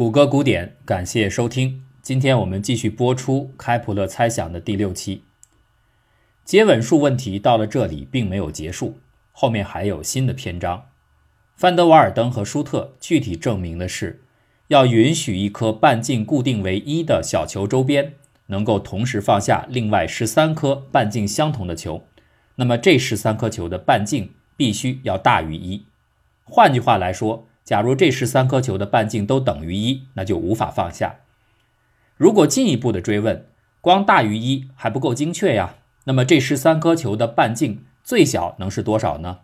谷歌古典，感谢收听。今天我们继续播出开普勒猜想的第六期。接吻数问题到了这里并没有结束，后面还有新的篇章。范德瓦尔登和舒特具体证明的是，要允许一颗半径固定为一的小球周边能够同时放下另外十三颗半径相同的球，那么这十三颗球的半径必须要大于一。换句话来说，假如这十三颗球的半径都等于一，那就无法放下。如果进一步的追问，光大于一还不够精确呀？那么这十三颗球的半径最小能是多少呢？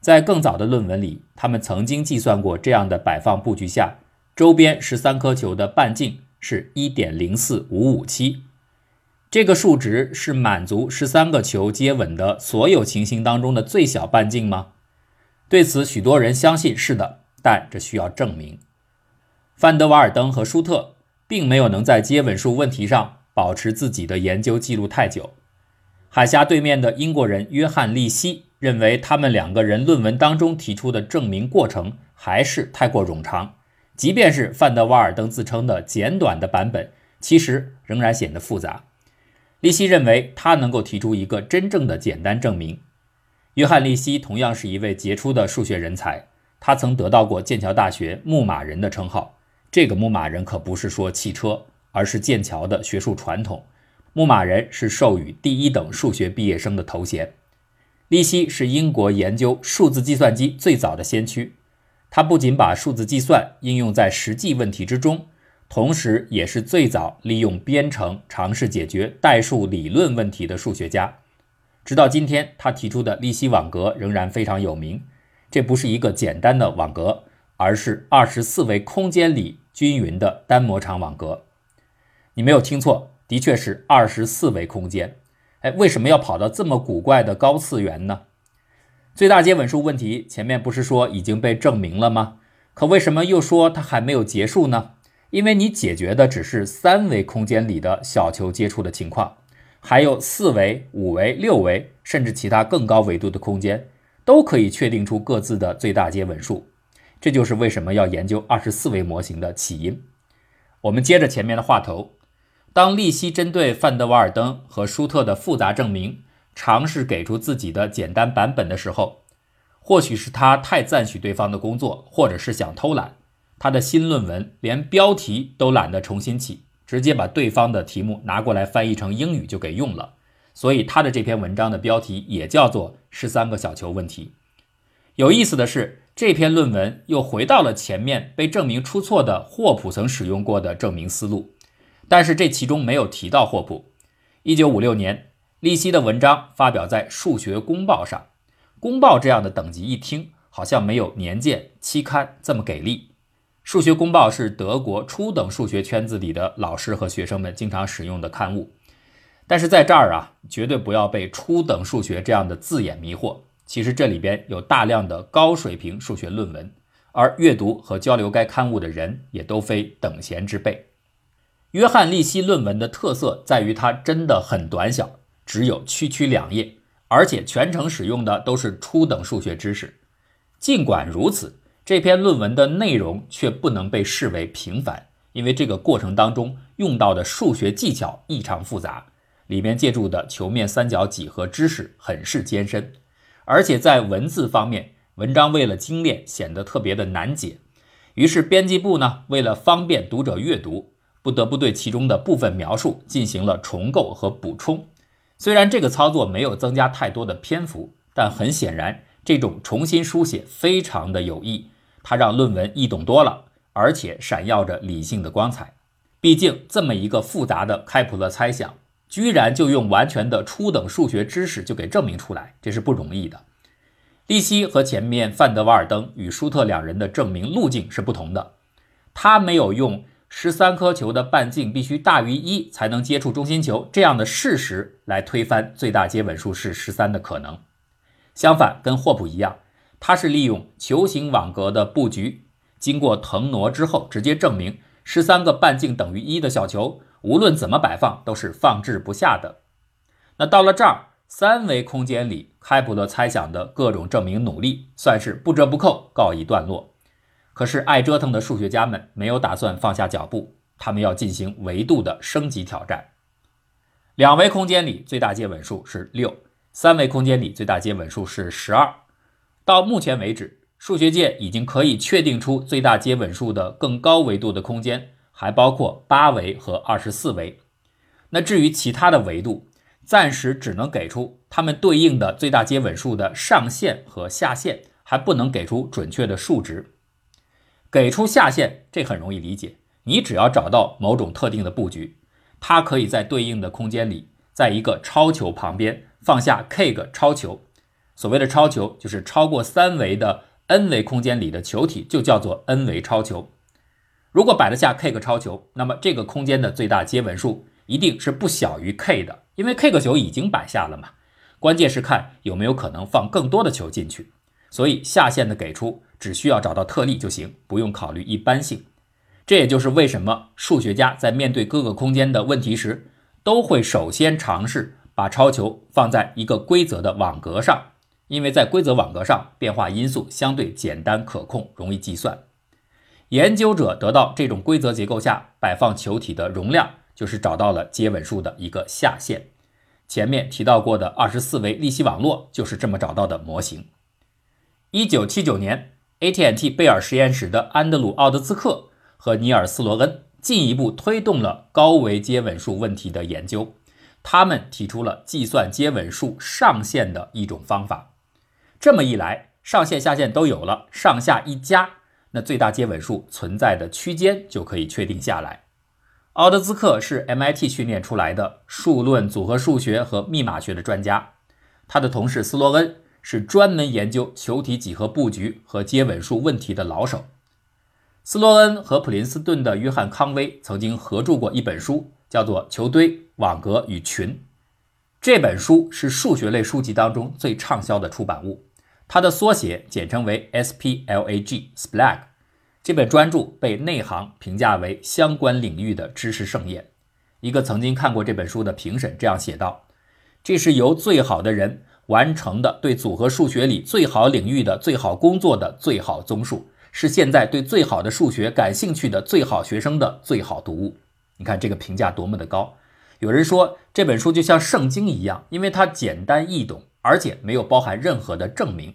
在更早的论文里，他们曾经计算过这样的摆放布局下，周边十三颗球的半径是一点零四五五七。这个数值是满足十三个球接吻的所有情形当中的最小半径吗？对此，许多人相信是的。但这需要证明，范德瓦尔登和舒特并没有能在接吻数问题上保持自己的研究记录太久。海峡对面的英国人约翰利希认为，他们两个人论文当中提出的证明过程还是太过冗长，即便是范德瓦尔登自称的简短的版本，其实仍然显得复杂。利希认为他能够提出一个真正的简单证明。约翰利希同样是一位杰出的数学人才。他曾得到过剑桥大学牧马人的称号，这个牧马人可不是说汽车，而是剑桥的学术传统。牧马人是授予第一等数学毕业生的头衔。利希是英国研究数字计算机最早的先驱，他不仅把数字计算应用在实际问题之中，同时也是最早利用编程尝试解决代数理论问题的数学家。直到今天，他提出的利希网格仍然非常有名。这不是一个简单的网格，而是二十四维空间里均匀的单模场网格。你没有听错，的确是二十四维空间。哎，为什么要跑到这么古怪的高次元呢？最大接吻数问题前面不是说已经被证明了吗？可为什么又说它还没有结束呢？因为你解决的只是三维空间里的小球接触的情况，还有四维、五维、六维，甚至其他更高维度的空间。都可以确定出各自的最大接吻数，这就是为什么要研究二十四维模型的起因。我们接着前面的话头，当利希针对范德瓦尔登和舒特的复杂证明尝试给出自己的简单版本的时候，或许是他太赞许对方的工作，或者是想偷懒，他的新论文连标题都懒得重新起，直接把对方的题目拿过来翻译成英语就给用了。所以他的这篇文章的标题也叫做“十三个小球问题”。有意思的是，这篇论文又回到了前面被证明出错的霍普曾使用过的证明思路，但是这其中没有提到霍普。一九五六年，利希的文章发表在《数学公报》上，《公报》这样的等级一听好像没有年鉴期刊这么给力。《数学公报》是德国初等数学圈子里的老师和学生们经常使用的刊物。但是在这儿啊，绝对不要被初等数学这样的字眼迷惑。其实这里边有大量的高水平数学论文，而阅读和交流该刊物的人也都非等闲之辈。约翰利希论文的特色在于它真的很短小，只有区区两页，而且全程使用的都是初等数学知识。尽管如此，这篇论文的内容却不能被视为平凡，因为这个过程当中用到的数学技巧异常复杂。里面借助的球面三角几何知识很是艰深，而且在文字方面，文章为了精炼显得特别的难解。于是编辑部呢，为了方便读者阅读，不得不对其中的部分描述进行了重构和补充。虽然这个操作没有增加太多的篇幅，但很显然，这种重新书写非常的有益，它让论文易懂多了，而且闪耀着理性的光彩。毕竟这么一个复杂的开普勒猜想。居然就用完全的初等数学知识就给证明出来，这是不容易的。利希和前面范德瓦尔登与舒特两人的证明路径是不同的。他没有用十三颗球的半径必须大于一才能接触中心球这样的事实来推翻最大接吻数是十三的可能。相反，跟霍普一样，他是利用球形网格的布局，经过腾挪之后，直接证明十三个半径等于一的小球。无论怎么摆放，都是放置不下的。那到了这儿，三维空间里开普勒猜想的各种证明努力，算是不折不扣告一段落。可是爱折腾的数学家们没有打算放下脚步，他们要进行维度的升级挑战。两维空间里最大接吻数是六，三维空间里最大接吻数是十二。到目前为止，数学界已经可以确定出最大接吻数的更高维度的空间，还包括八维和二十四维。那至于其他的维度，暂时只能给出它们对应的最大接吻数的上限和下限，还不能给出准确的数值。给出下限，这很容易理解。你只要找到某种特定的布局，它可以在对应的空间里，在一个超球旁边放下 k 个超球。所谓的超球，就是超过三维的 n 维空间里的球体，就叫做 n 维超球。如果摆得下 k 个超球，那么这个空间的最大接吻数一定是不小于 k 的，因为 k 个球已经摆下了嘛。关键是看有没有可能放更多的球进去。所以下限的给出。只需要找到特例就行，不用考虑一般性。这也就是为什么数学家在面对各个空间的问题时，都会首先尝试把超球放在一个规则的网格上，因为在规则网格上，变化因素相对简单可控，容易计算。研究者得到这种规则结构下摆放球体的容量，就是找到了接吻数的一个下限。前面提到过的二十四维利息网络就是这么找到的模型。一九七九年。AT&T 贝尔实验室的安德鲁·奥德兹克和尼尔斯·罗恩进一步推动了高维接吻数问题的研究。他们提出了计算接吻数上限的一种方法。这么一来，上限下限都有了，上下一加，那最大接吻数存在的区间就可以确定下来。奥德兹克是 MIT 训练出来的数论、组合数学和密码学的专家，他的同事斯洛恩。是专门研究球体几何布局和接吻数问题的老手。斯洛恩和普林斯顿的约翰康威曾经合著过一本书，叫做《球堆、网格与群》。这本书是数学类书籍当中最畅销的出版物，它的缩写简称为 SPLAG（SPLAG）。这本专著被内行评价为相关领域的知识盛宴。一个曾经看过这本书的评审这样写道：“这是由最好的人。”完成的对组合数学里最好领域的最好工作的最好综述，是现在对最好的数学感兴趣的最好学生的最好读物。你看这个评价多么的高！有人说这本书就像圣经一样，因为它简单易懂，而且没有包含任何的证明。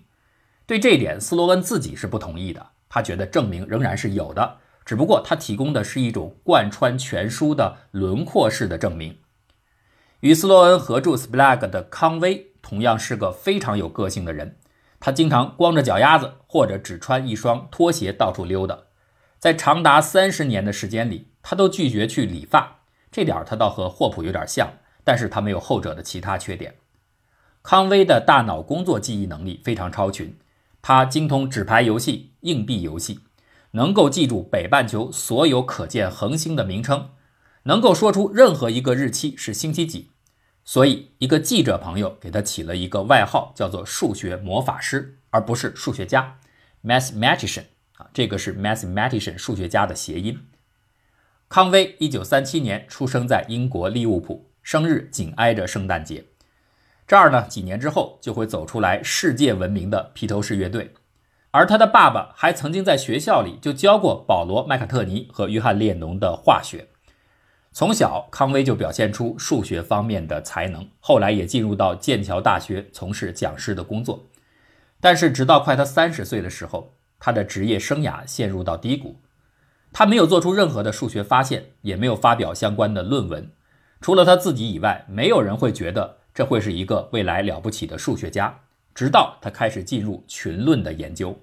对这一点，斯洛恩自己是不同意的。他觉得证明仍然是有的，只不过他提供的是一种贯穿全书的轮廓式的证明。与斯洛恩合著《Splag》的康威。同样是个非常有个性的人，他经常光着脚丫子或者只穿一双拖鞋到处溜达。在长达三十年的时间里，他都拒绝去理发。这点儿他倒和霍普有点像，但是他没有后者的其他缺点。康威的大脑工作记忆能力非常超群，他精通纸牌游戏、硬币游戏，能够记住北半球所有可见恒星的名称，能够说出任何一个日期是星期几。所以，一个记者朋友给他起了一个外号，叫做“数学魔法师”，而不是数学家 （mathematician） 啊，这个是 mathematician 数学家的谐音。康威一九三七年出生在英国利物浦，生日紧挨着圣诞节。这儿呢，几年之后就会走出来世界闻名的披头士乐队。而他的爸爸还曾经在学校里就教过保罗·麦卡特尼和约翰列侬的化学。从小，康威就表现出数学方面的才能，后来也进入到剑桥大学从事讲师的工作。但是，直到快他三十岁的时候，他的职业生涯陷入到低谷。他没有做出任何的数学发现，也没有发表相关的论文。除了他自己以外，没有人会觉得这会是一个未来了不起的数学家。直到他开始进入群论的研究，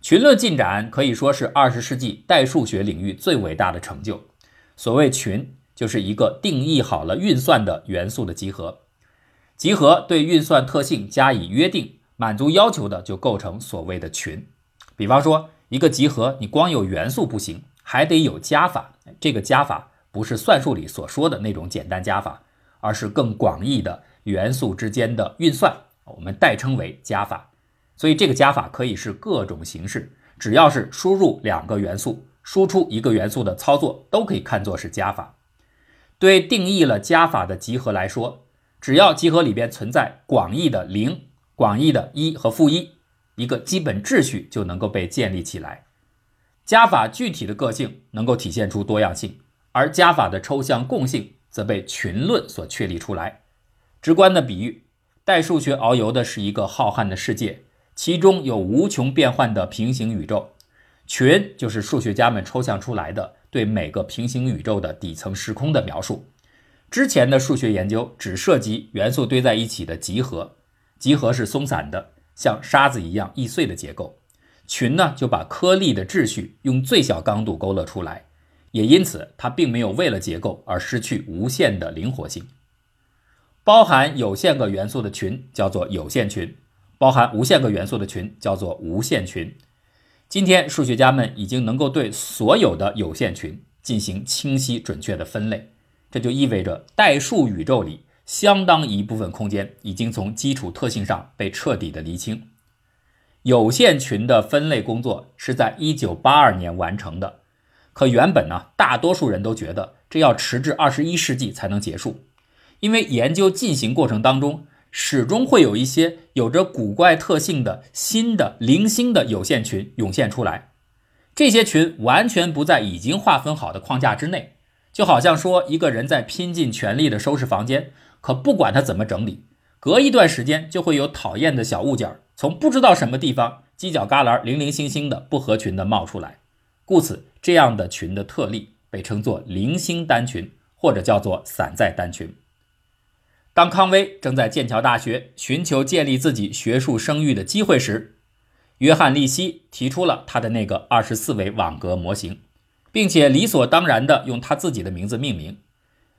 群论进展可以说是二十世纪代数学领域最伟大的成就。所谓群，就是一个定义好了运算的元素的集合。集合对运算特性加以约定，满足要求的就构成所谓的群。比方说，一个集合，你光有元素不行，还得有加法。这个加法不是算术里所说的那种简单加法，而是更广义的元素之间的运算，我们代称为加法。所以，这个加法可以是各种形式，只要是输入两个元素。输出一个元素的操作都可以看作是加法。对定义了加法的集合来说，只要集合里边存在广义的零、广义的一和负一，一个基本秩序就能够被建立起来。加法具体的个性能够体现出多样性，而加法的抽象共性则被群论所确立出来。直观的比喻，代数学遨游的是一个浩瀚的世界，其中有无穷变幻的平行宇宙。群就是数学家们抽象出来的对每个平行宇宙的底层时空的描述。之前的数学研究只涉及元素堆在一起的集合，集合是松散的，像沙子一样易碎的结构。群呢就把颗粒的秩序用最小刚度勾勒出来，也因此它并没有为了结构而失去无限的灵活性。包含有限个元素的群叫做有限群，包含无限个元素的群叫做无限群。今天，数学家们已经能够对所有的有限群进行清晰准确的分类，这就意味着代数宇宙里相当一部分空间已经从基础特性上被彻底的厘清。有限群的分类工作是在1982年完成的，可原本呢，大多数人都觉得这要迟至21世纪才能结束，因为研究进行过程当中。始终会有一些有着古怪特性的新的零星的有限群涌现出来，这些群完全不在已经划分好的框架之内，就好像说一个人在拼尽全力的收拾房间，可不管他怎么整理，隔一段时间就会有讨厌的小物件从不知道什么地方犄角旮旯零零星星的不合群的冒出来，故此这样的群的特例被称作零星单群，或者叫做散在单群。当康威正在剑桥大学寻求建立自己学术声誉的机会时，约翰利希提出了他的那个二十四维网格模型，并且理所当然地用他自己的名字命名。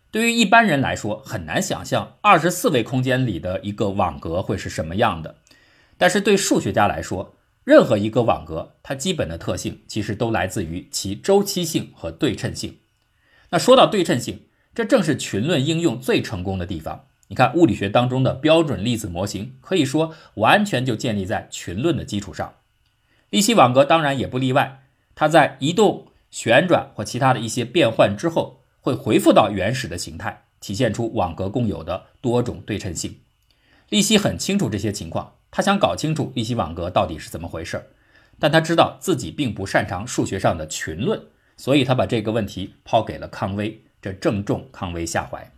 对于一般人来说，很难想象二十四维空间里的一个网格会是什么样的。但是对数学家来说，任何一个网格，它基本的特性其实都来自于其周期性和对称性。那说到对称性，这正是群论应用最成功的地方。你看，物理学当中的标准粒子模型可以说完全就建立在群论的基础上。利希网格当然也不例外，它在移动、旋转或其他的一些变换之后，会恢复到原始的形态，体现出网格共有的多种对称性。利希很清楚这些情况，他想搞清楚利希网格到底是怎么回事，但他知道自己并不擅长数学上的群论，所以他把这个问题抛给了康威，这正中康威下怀。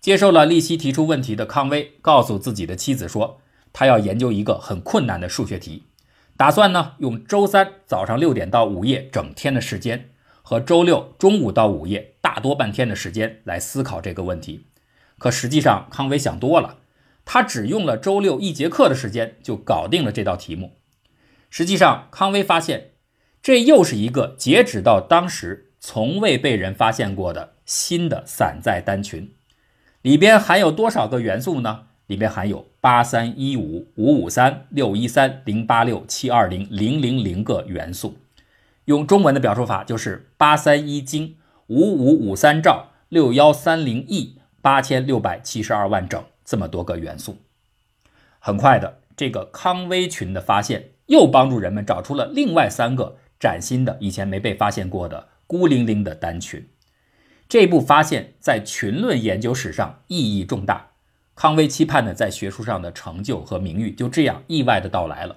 接受了利希提出问题的康威，告诉自己的妻子说，他要研究一个很困难的数学题，打算呢用周三早上六点到午夜整天的时间，和周六中午到午夜大多半天的时间来思考这个问题。可实际上，康威想多了，他只用了周六一节课的时间就搞定了这道题目。实际上，康威发现，这又是一个截止到当时从未被人发现过的新的散在单群。里边含有多少个元素呢？里边含有八三一五五五三六一三零八六七二零零零零个元素。用中文的表述法就是八三一经五五五三兆六幺三零亿八千六百七十二万整这么多个元素。很快的，这个康威群的发现又帮助人们找出了另外三个崭新的、以前没被发现过的孤零零的单群。这部发现，在群论研究史上意义重大。康威期盼的在学术上的成就和名誉就这样意外的到来了。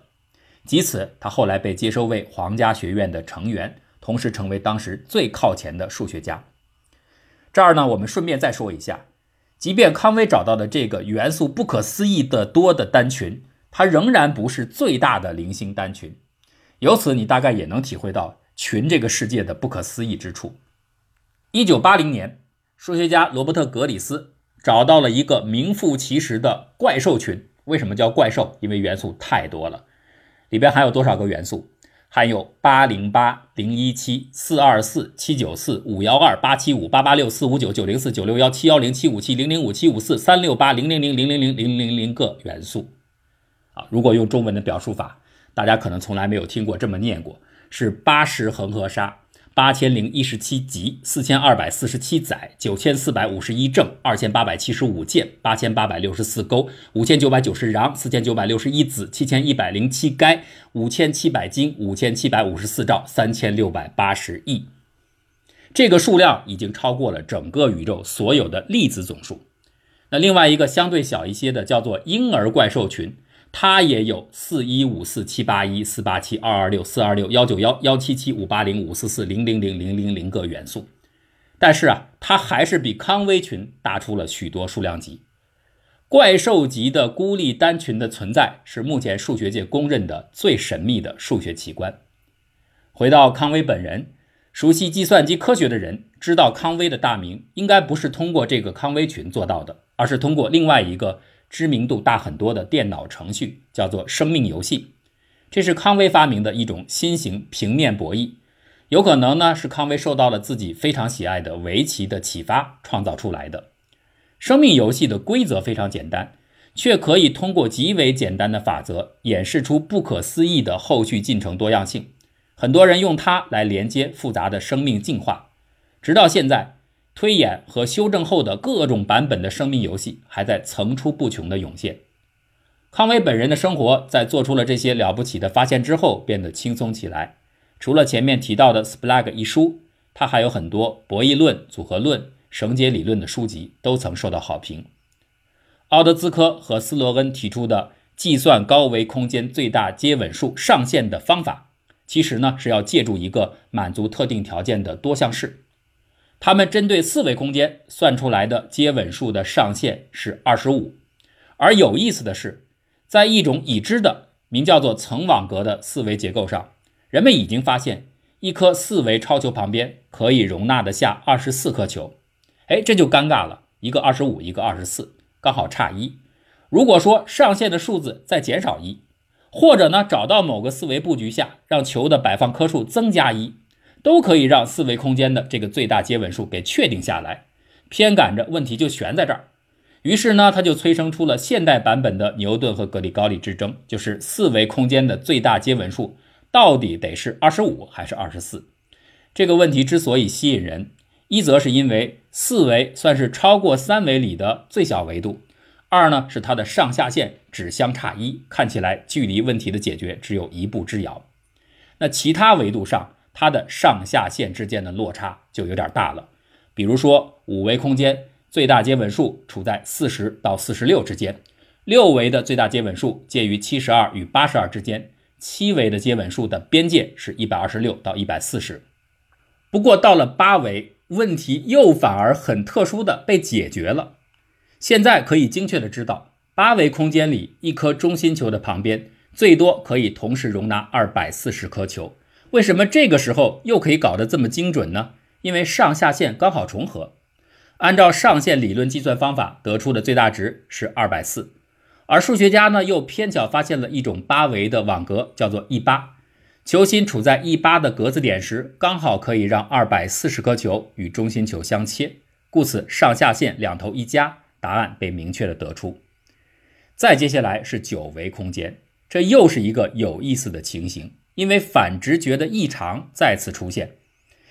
即此，他后来被接收为皇家学院的成员，同时成为当时最靠前的数学家。这儿呢，我们顺便再说一下，即便康威找到的这个元素不可思议的多的单群，它仍然不是最大的零星单群。由此，你大概也能体会到群这个世界的不可思议之处。一九八零年，数学家罗伯特·格里斯找到了一个名副其实的怪兽群。为什么叫怪兽？因为元素太多了。里边含有多少个元素？含有八零八零一七四二四七九四五幺二八七五八八六四五九九零四九六幺七幺零七五七零零五七五四三六八零零零零零零零零零个元素。啊，如果用中文的表述法，大家可能从来没有听过这么念过，是八十恒河沙。八千零一十七集，四千二百四十七载，九千四百五十一正，二千八百七十五件，八千八百六十四钩，五千九百九十瓤，四千九百六十一子，七千一百零七该，五千七百斤，五千七百五十四兆，三千六百八十亿。这个数量已经超过了整个宇宙所有的粒子总数。那另外一个相对小一些的叫做婴儿怪兽群，它也有四一五四七八一四八七二二六四二六幺九幺幺七七五八零五四四零零零零零零个元素，但是啊，它还是比康威群大出了许多数量级。怪兽级的孤立单群的存在是目前数学界公认的最神秘的数学奇观。回到康威本人，熟悉计算机科学的人知道，康威的大名应该不是通过这个康威群做到的，而是通过另外一个。知名度大很多的电脑程序叫做生命游戏，这是康威发明的一种新型平面博弈，有可能呢是康威受到了自己非常喜爱的围棋的启发创造出来的。生命游戏的规则非常简单，却可以通过极为简单的法则演示出不可思议的后续进程多样性。很多人用它来连接复杂的生命进化，直到现在。推演和修正后的各种版本的生命游戏还在层出不穷的涌现。康威本人的生活在做出了这些了不起的发现之后变得轻松起来。除了前面提到的《Splag》一书，他还有很多博弈论、组合论、绳结理论的书籍都曾受到好评。奥德兹科和斯罗恩提出的计算高维空间最大接吻数上限的方法，其实呢是要借助一个满足特定条件的多项式。他们针对四维空间算出来的接吻数的上限是二十五，而有意思的是，在一种已知的名叫做层网格的四维结构上，人们已经发现一颗四维超球旁边可以容纳得下二十四颗球。哎，这就尴尬了，一个二十五，一个二十四，刚好差一。如果说上限的数字再减少一，或者呢找到某个四维布局下让球的摆放颗数增加一。都可以让四维空间的这个最大接吻数给确定下来，偏赶着问题就悬在这儿。于是呢，他就催生出了现代版本的牛顿和格里高利之争，就是四维空间的最大接吻数到底得是二十五还是二十四？这个问题之所以吸引人，一则是因为四维算是超过三维里的最小维度，二呢是它的上下限只相差一，看起来距离问题的解决只有一步之遥。那其他维度上？它的上下限之间的落差就有点大了，比如说五维空间最大接吻数处在四十到四十六之间，六维的最大接吻数介于七十二与八十二之间，七维的接吻数的边界是一百二十六到一百四十。不过到了八维，问题又反而很特殊的被解决了。现在可以精确的知道，八维空间里一颗中心球的旁边最多可以同时容纳二百四十颗球。为什么这个时候又可以搞得这么精准呢？因为上下限刚好重合，按照上限理论计算方法得出的最大值是二百四，而数学家呢又偏巧发现了一种八维的网格，叫做 E 八，球心处在 E 八的格子点时，刚好可以让二百四十颗球与中心球相切，故此上下限两头一加，答案被明确的得出。再接下来是九维空间，这又是一个有意思的情形。因为反直觉的异常再次出现，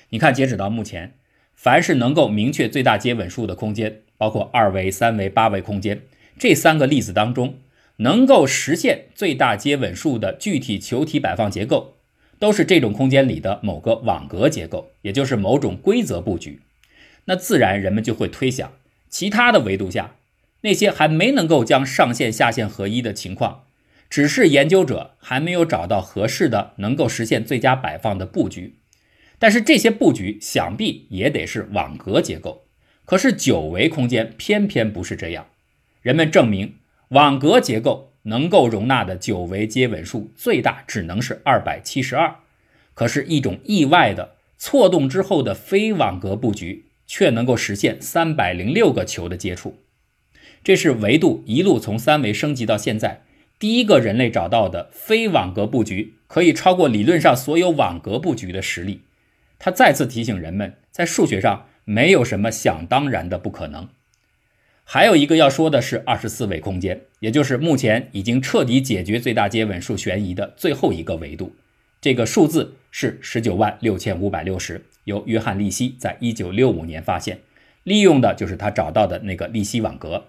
你看，截止到目前，凡是能够明确最大接吻数的空间，包括二维、三维、八维空间这三个例子当中，能够实现最大接吻数的具体球体摆放结构，都是这种空间里的某个网格结构，也就是某种规则布局。那自然人们就会推想，其他的维度下，那些还没能够将上限下限合一的情况。只是研究者还没有找到合适的能够实现最佳摆放的布局，但是这些布局想必也得是网格结构。可是九维空间偏偏不是这样。人们证明，网格结构能够容纳的九维接吻数最大只能是二百七十二。可是，一种意外的错动之后的非网格布局却能够实现三百零六个球的接触。这是维度一路从三维升级到现在。第一个人类找到的非网格布局可以超过理论上所有网格布局的实例，他再次提醒人们，在数学上没有什么想当然的不可能。还有一个要说的是二十四维空间，也就是目前已经彻底解决最大接吻数悬疑的最后一个维度。这个数字是十九万六千五百六十，由约翰利希在一九六五年发现，利用的就是他找到的那个利希网格。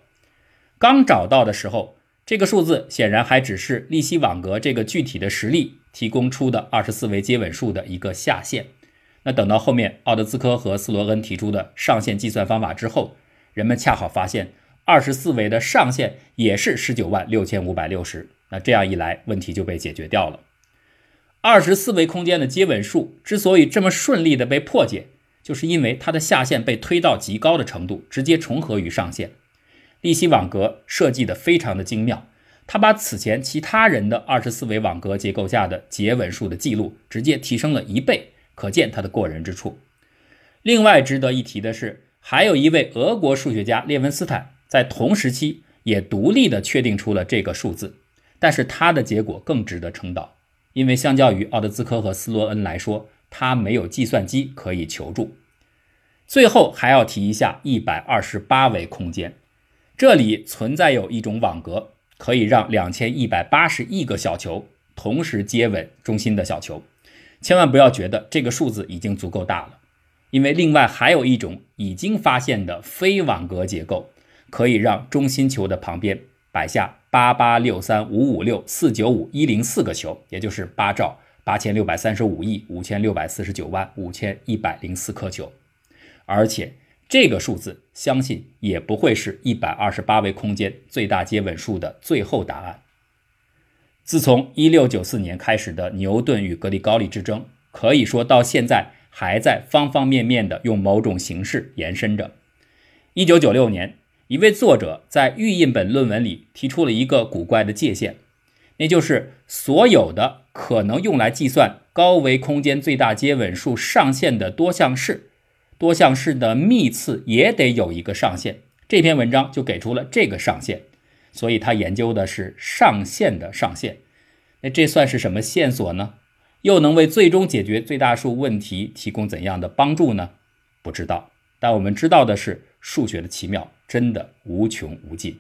刚找到的时候。这个数字显然还只是利息网格这个具体的实例提供出的二十四维接吻数的一个下限。那等到后面奥德兹科和斯罗恩提出的上限计算方法之后，人们恰好发现二十四维的上限也是十九万六千五百六十，那这样一来，问题就被解决掉了。二十四维空间的接吻数之所以这么顺利的被破解，就是因为它的下限被推到极高的程度，直接重合于上限。利息网格设计的非常的精妙，他把此前其他人的二十四维网格结构下的接吻数的记录直接提升了一倍，可见他的过人之处。另外值得一提的是，还有一位俄国数学家列文斯坦在同时期也独立的确定出了这个数字，但是他的结果更值得称道。因为相较于奥德兹科和斯洛恩来说，他没有计算机可以求助。最后还要提一下一百二十八维空间，这里存在有一种网格，可以让两千一百八十亿个小球同时接吻中心的小球。千万不要觉得这个数字已经足够大了，因为另外还有一种已经发现的非网格结构，可以让中心球的旁边。摆下八八六三五五六四九五一零四个球，也就是八兆八千六百三十五亿五千六百四十九万五千一百零四颗球，而且这个数字相信也不会是一百二十八维空间最大接吻数的最后答案。自从一六九四年开始的牛顿与格里高利之争，可以说到现在还在方方面面的用某种形式延伸着。一九九六年。一位作者在预印本论文里提出了一个古怪的界限，那就是所有的可能用来计算高维空间最大接吻数上限的多项式，多项式的幂次也得有一个上限。这篇文章就给出了这个上限，所以他研究的是上限的上限。那这算是什么线索呢？又能为最终解决最大数问题提供怎样的帮助呢？不知道。但我们知道的是，数学的奇妙。真的无穷无尽。